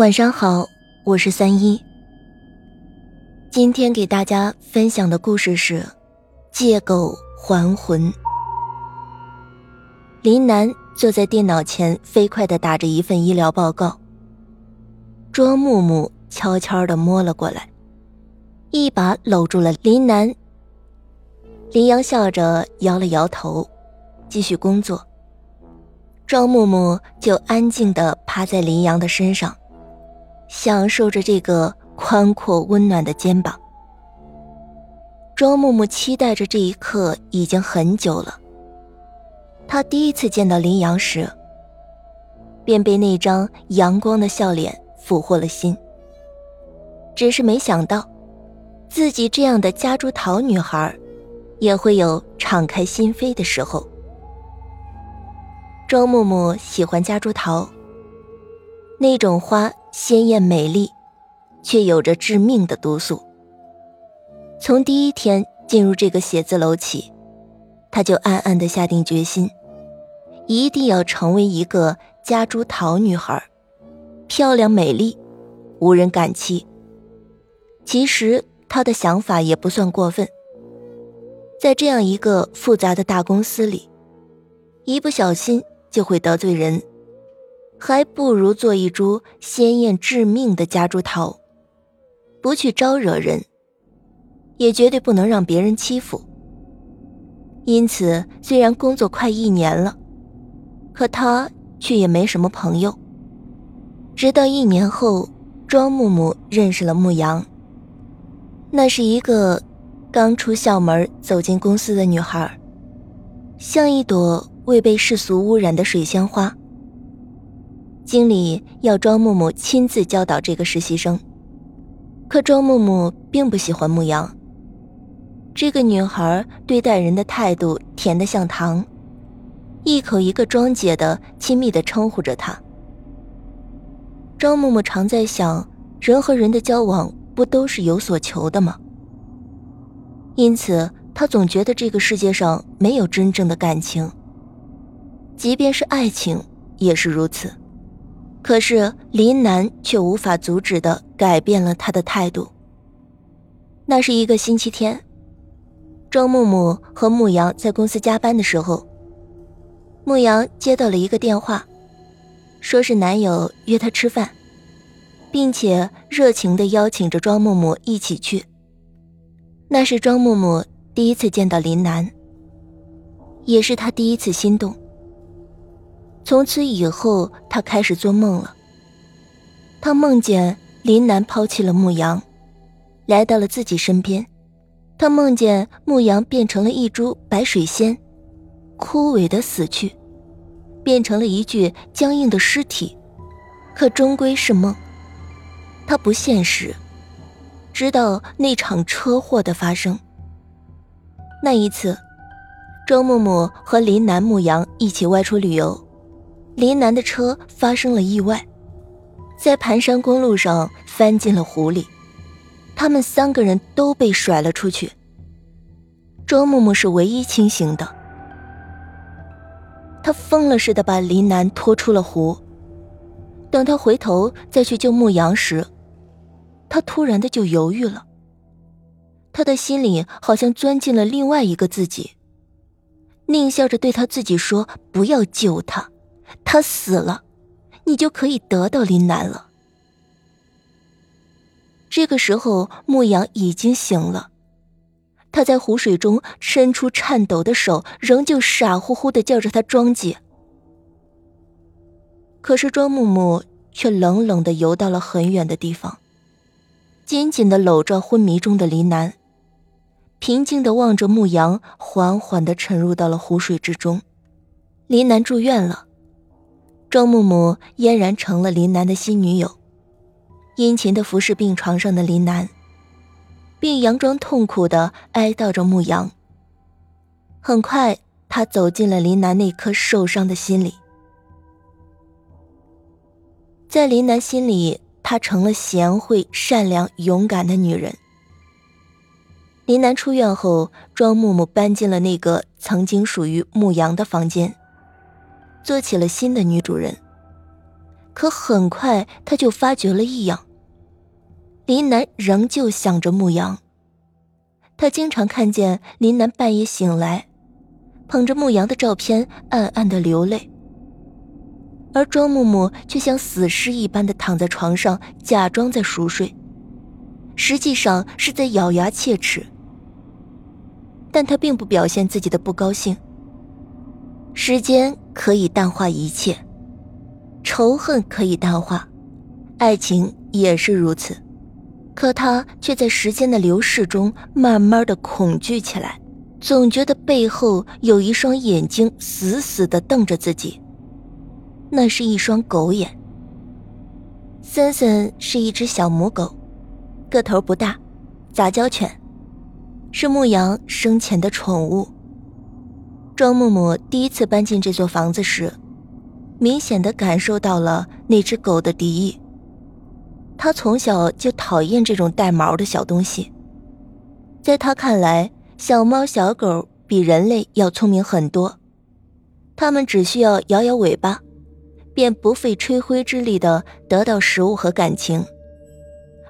晚上好，我是三一。今天给大家分享的故事是《借狗还魂》。林楠坐在电脑前，飞快的打着一份医疗报告。庄木木悄悄的摸了过来，一把搂住了林楠。林阳笑着摇了摇头，继续工作。庄木木就安静的趴在林阳的身上。享受着这个宽阔温暖的肩膀，庄木木期待着这一刻已经很久了。他第一次见到林阳时，便被那张阳光的笑脸俘获了心。只是没想到，自己这样的夹竹桃女孩，也会有敞开心扉的时候。庄木木喜欢夹竹桃，那种花。鲜艳美丽，却有着致命的毒素。从第一天进入这个写字楼起，他就暗暗的下定决心，一定要成为一个夹竹桃女孩，漂亮美丽，无人敢欺。其实他的想法也不算过分，在这样一个复杂的大公司里，一不小心就会得罪人。还不如做一株鲜艳致命的夹竹桃，不去招惹人，也绝对不能让别人欺负。因此，虽然工作快一年了，可他却也没什么朋友。直到一年后，庄木木认识了牧羊。那是一个刚出校门走进公司的女孩，像一朵未被世俗污染的水仙花。经理要庄木木亲自教导这个实习生，可庄木木并不喜欢牧羊。这个女孩对待人的态度甜得像糖，一口一个庄姐的亲密的称呼着她。庄木木常在想，人和人的交往不都是有所求的吗？因此，他总觉得这个世界上没有真正的感情，即便是爱情也是如此。可是林楠却无法阻止的改变了他的态度。那是一个星期天，庄木木和牧羊在公司加班的时候，牧羊接到了一个电话，说是男友约她吃饭，并且热情的邀请着庄木木一起去。那是庄木木第一次见到林楠，也是他第一次心动。从此以后，他开始做梦了。他梦见林南抛弃了牧羊，来到了自己身边。他梦见牧羊变成了一株白水仙，枯萎的死去，变成了一具僵硬的尸体。可终归是梦，他不现实。直到那场车祸的发生。那一次，周木木和林南、牧羊一起外出旅游。林南的车发生了意外，在盘山公路上翻进了湖里，他们三个人都被甩了出去。周木木是唯一清醒的，他疯了似的把林南拖出了湖。等他回头再去救牧羊时，他突然的就犹豫了。他的心里好像钻进了另外一个自己，狞笑着对他自己说：“不要救他。”他死了，你就可以得到林南了。这个时候，牧羊已经醒了，他在湖水中伸出颤抖的手，仍旧傻乎乎的叫着他庄姐。可是庄木木却冷冷的游到了很远的地方，紧紧的搂着昏迷中的林南，平静的望着牧羊缓缓的沉入到了湖水之中。林南住院了。庄木木嫣然成了林楠的新女友，殷勤的服侍病床上的林楠，并佯装痛苦的哀悼着牧羊。很快，他走进了林楠那颗受伤的心里，在林楠心里，她成了贤惠、善良、勇敢的女人。林楠出院后，庄木木搬进了那个曾经属于牧羊的房间。做起了新的女主人。可很快他就发觉了异样。林楠仍旧想着牧羊。他经常看见林楠半夜醒来，捧着牧羊的照片，暗暗的流泪。而庄木木却像死尸一般的躺在床上，假装在熟睡，实际上是在咬牙切齿。但他并不表现自己的不高兴。时间可以淡化一切，仇恨可以淡化，爱情也是如此。可他却在时间的流逝中慢慢的恐惧起来，总觉得背后有一双眼睛死死的瞪着自己。那是一双狗眼。森森是一只小母狗，个头不大，杂交犬，是牧羊生前的宠物。庄木木第一次搬进这座房子时，明显的感受到了那只狗的敌意。他从小就讨厌这种带毛的小东西，在他看来，小猫小狗比人类要聪明很多，它们只需要摇摇尾巴，便不费吹灰之力的得到食物和感情，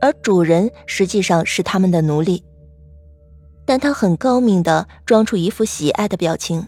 而主人实际上是他们的奴隶。但他很高明的装出一副喜爱的表情，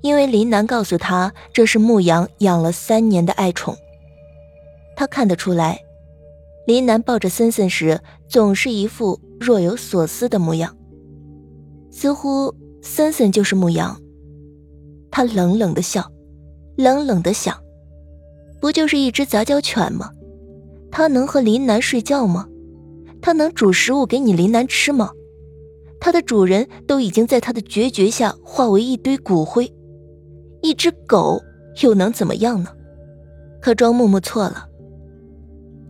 因为林南告诉他这是牧羊养了三年的爱宠。他看得出来，林南抱着森森时总是一副若有所思的模样，似乎森森就是牧羊。他冷冷的笑，冷冷的想：不就是一只杂交犬吗？他能和林南睡觉吗？他能煮食物给你林南吃吗？它的主人都已经在它的决绝下化为一堆骨灰，一只狗又能怎么样呢？可庄木木错了。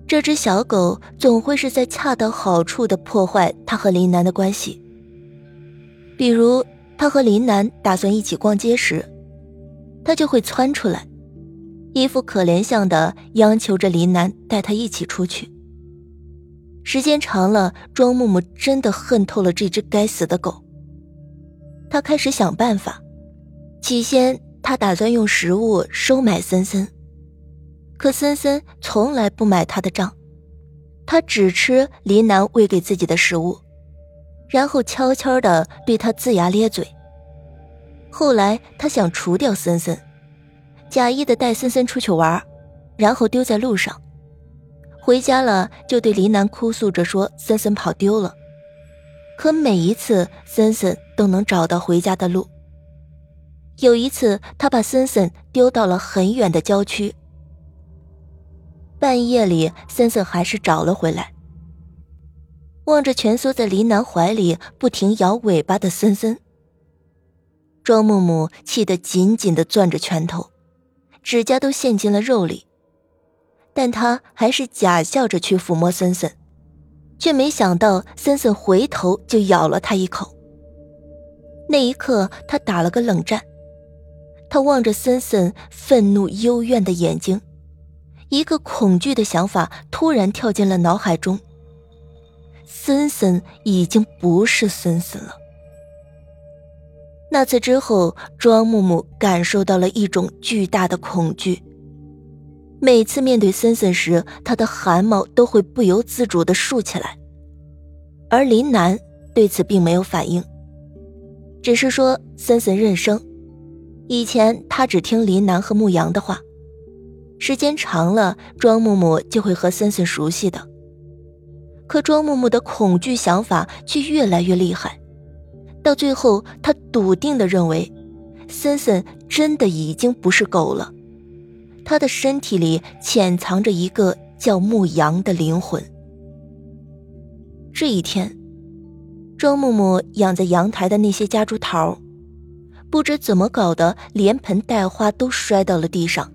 这只小狗总会是在恰到好处的破坏他和林南的关系。比如他和林南打算一起逛街时，他就会窜出来，一副可怜相的央求着林南带他一起出去。时间长了，庄木木真的恨透了这只该死的狗。他开始想办法。起先，他打算用食物收买森森，可森森从来不买他的账，他只吃林楠喂给自己的食物，然后悄悄的对他龇牙咧嘴。后来，他想除掉森森，假意的带森森出去玩，然后丢在路上。回家了，就对林南哭诉着说：“森森跑丢了。”可每一次，森森都能找到回家的路。有一次，他把森森丢到了很远的郊区。半夜里，森森还是找了回来。望着蜷缩在林南怀里、不停摇尾巴的森森，庄木木气得紧紧的攥着拳头，指甲都陷进了肉里。但他还是假笑着去抚摸森森，却没想到森森回头就咬了他一口。那一刻，他打了个冷战。他望着森森愤怒幽怨的眼睛，一个恐惧的想法突然跳进了脑海中。森森已经不是森森了。那次之后，庄木木感受到了一种巨大的恐惧。每次面对森森时，他的汗毛都会不由自主地竖起来，而林南对此并没有反应，只是说森森认生。以前他只听林南和牧羊的话，时间长了，庄木木就会和森森熟悉的。可庄木木的恐惧想法却越来越厉害，到最后，他笃定地认为，森森真的已经不是狗了。他的身体里潜藏着一个叫牧羊的灵魂。这一天，庄木木养在阳台的那些夹竹桃，不知怎么搞的，连盆带花都摔到了地上。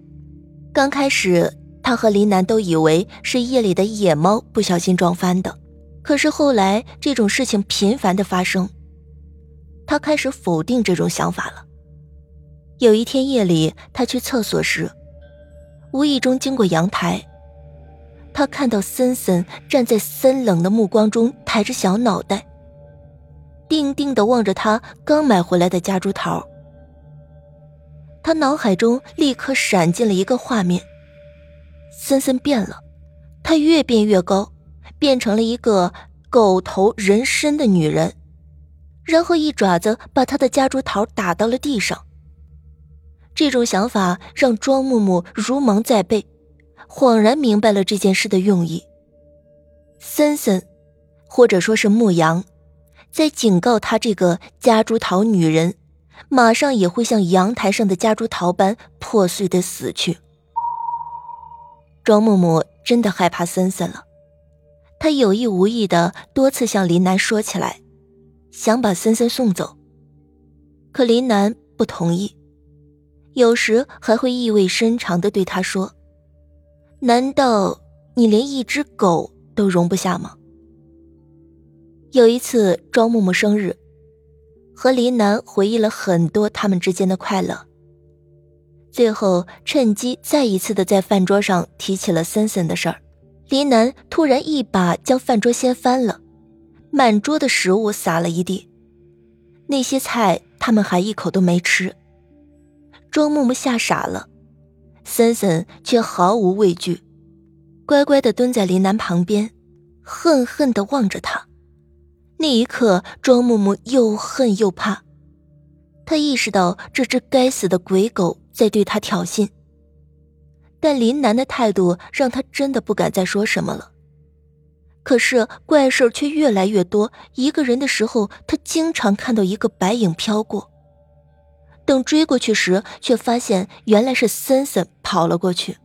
刚开始，他和林楠都以为是夜里的野猫不小心撞翻的，可是后来这种事情频繁的发生，他开始否定这种想法了。有一天夜里，他去厕所时。无意中经过阳台，他看到森森站在森冷的目光中，抬着小脑袋，定定的望着他刚买回来的夹竹桃。他脑海中立刻闪进了一个画面：森森变了，她越变越高，变成了一个狗头人身的女人，然后一爪子把他的夹竹桃打到了地上。这种想法让庄木木如芒在背，恍然明白了这件事的用意。森森，或者说是牧羊，在警告他这个夹竹桃女人，马上也会像阳台上的夹竹桃般破碎的死去。庄木木真的害怕森森了，他有意无意的多次向林楠说起来，想把森森送走，可林楠不同意，有时还会意味深长的对他说：“难道你连一只狗都容不下吗？”有一次庄木木生日，和林楠回忆了很多他们之间的快乐。最后趁机再一次的在饭桌上提起了森森的事儿，林楠突然一把将饭桌掀翻了，满桌的食物撒了一地，那些菜他们还一口都没吃。庄木木吓傻了，森森却毫无畏惧，乖乖的蹲在林楠旁边，恨恨的望着他。那一刻，庄木木又恨又怕，他意识到这只该死的鬼狗。在对他挑衅，但林楠的态度让他真的不敢再说什么了。可是怪事却越来越多，一个人的时候，他经常看到一个白影飘过。等追过去时，却发现原来是森森跑了过去。